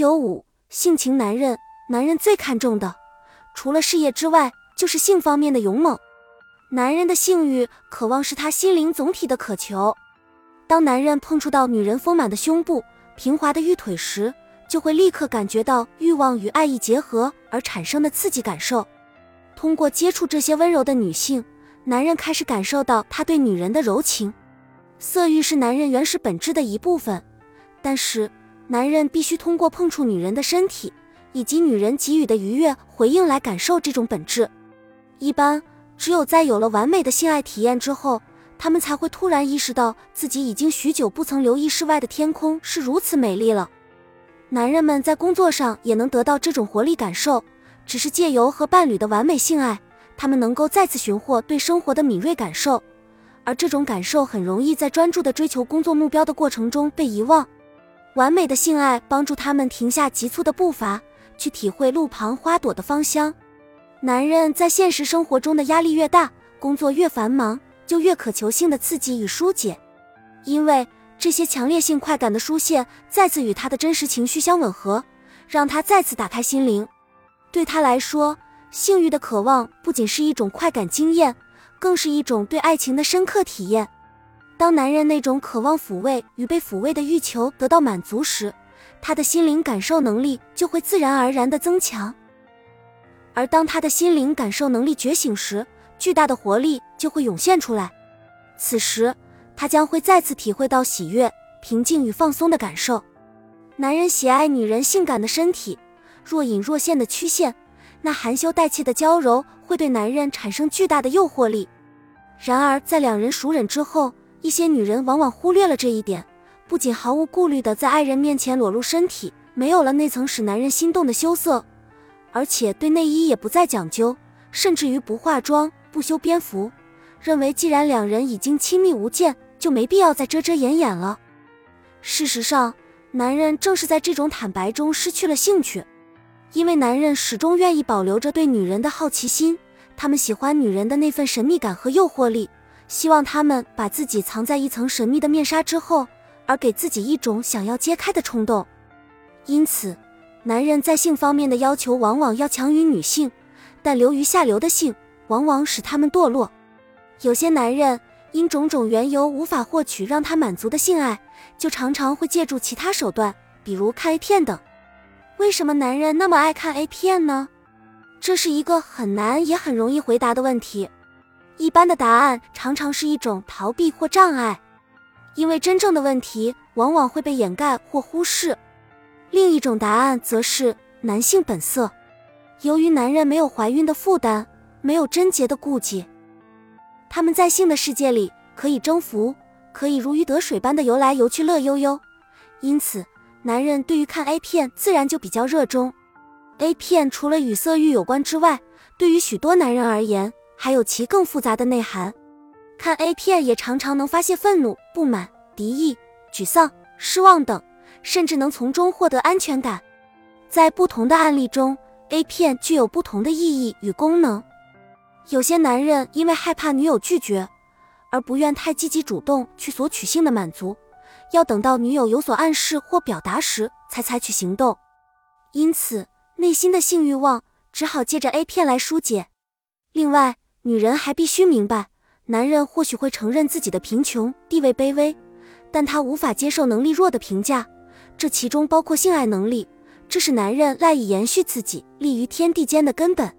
九五，性情男人，男人最看重的，除了事业之外，就是性方面的勇猛。男人的性欲渴望是他心灵总体的渴求。当男人碰触到女人丰满的胸部、平滑的玉腿时，就会立刻感觉到欲望与爱意结合而产生的刺激感受。通过接触这些温柔的女性，男人开始感受到他对女人的柔情。色欲是男人原始本质的一部分，但是男人必须通过碰触女人的身体以及女人给予的愉悦回应来感受这种本质。一般，只有在有了完美的性爱体验之后。他们才会突然意识到自己已经许久不曾留意室外的天空是如此美丽了。男人们在工作上也能得到这种活力感受，只是借由和伴侣的完美性爱，他们能够再次寻获对生活的敏锐感受，而这种感受很容易在专注的追求工作目标的过程中被遗忘。完美的性爱帮助他们停下急促的步伐，去体会路旁花朵的芳香。男人在现实生活中的压力越大，工作越繁忙。就越渴求性的刺激与疏解，因为这些强烈性快感的出现再次与他的真实情绪相吻合，让他再次打开心灵。对他来说，性欲的渴望不仅是一种快感经验，更是一种对爱情的深刻体验。当男人那种渴望抚慰与被抚慰的欲求得到满足时，他的心灵感受能力就会自然而然的增强。而当他的心灵感受能力觉醒时，巨大的活力就会涌现出来，此时他将会再次体会到喜悦、平静与放松的感受。男人喜爱女人性感的身体，若隐若现的曲线，那含羞带怯的娇柔会对男人产生巨大的诱惑力。然而，在两人熟稔之后，一些女人往往忽略了这一点，不仅毫无顾虑地在爱人面前裸露身体，没有了那层使男人心动的羞涩，而且对内衣也不再讲究，甚至于不化妆。不修边幅，认为既然两人已经亲密无间，就没必要再遮遮掩掩了。事实上，男人正是在这种坦白中失去了兴趣，因为男人始终愿意保留着对女人的好奇心，他们喜欢女人的那份神秘感和诱惑力，希望他们把自己藏在一层神秘的面纱之后，而给自己一种想要揭开的冲动。因此，男人在性方面的要求往往要强于女性，但流于下流的性。往往使他们堕落。有些男人因种种缘由无法获取让他满足的性爱，就常常会借助其他手段，比如看 A 片等。为什么男人那么爱看 A 片呢？这是一个很难也很容易回答的问题。一般的答案常常是一种逃避或障碍，因为真正的问题往往会被掩盖或忽视。另一种答案则是男性本色。由于男人没有怀孕的负担。没有贞洁的顾忌，他们在性的世界里可以征服，可以如鱼得水般的游来游去，乐悠悠。因此，男人对于看 A 片自然就比较热衷。A 片除了与色欲有关之外，对于许多男人而言，还有其更复杂的内涵。看 A 片也常常能发泄愤怒、不满、敌意、沮丧、失望等，甚至能从中获得安全感。在不同的案例中，A 片具有不同的意义与功能。有些男人因为害怕女友拒绝，而不愿太积极主动去索取性的满足，要等到女友有所暗示或表达时才采取行动，因此内心的性欲望只好借着 A 片来疏解。另外，女人还必须明白，男人或许会承认自己的贫穷、地位卑微，但他无法接受能力弱的评价，这其中包括性爱能力，这是男人赖以延续自己、立于天地间的根本。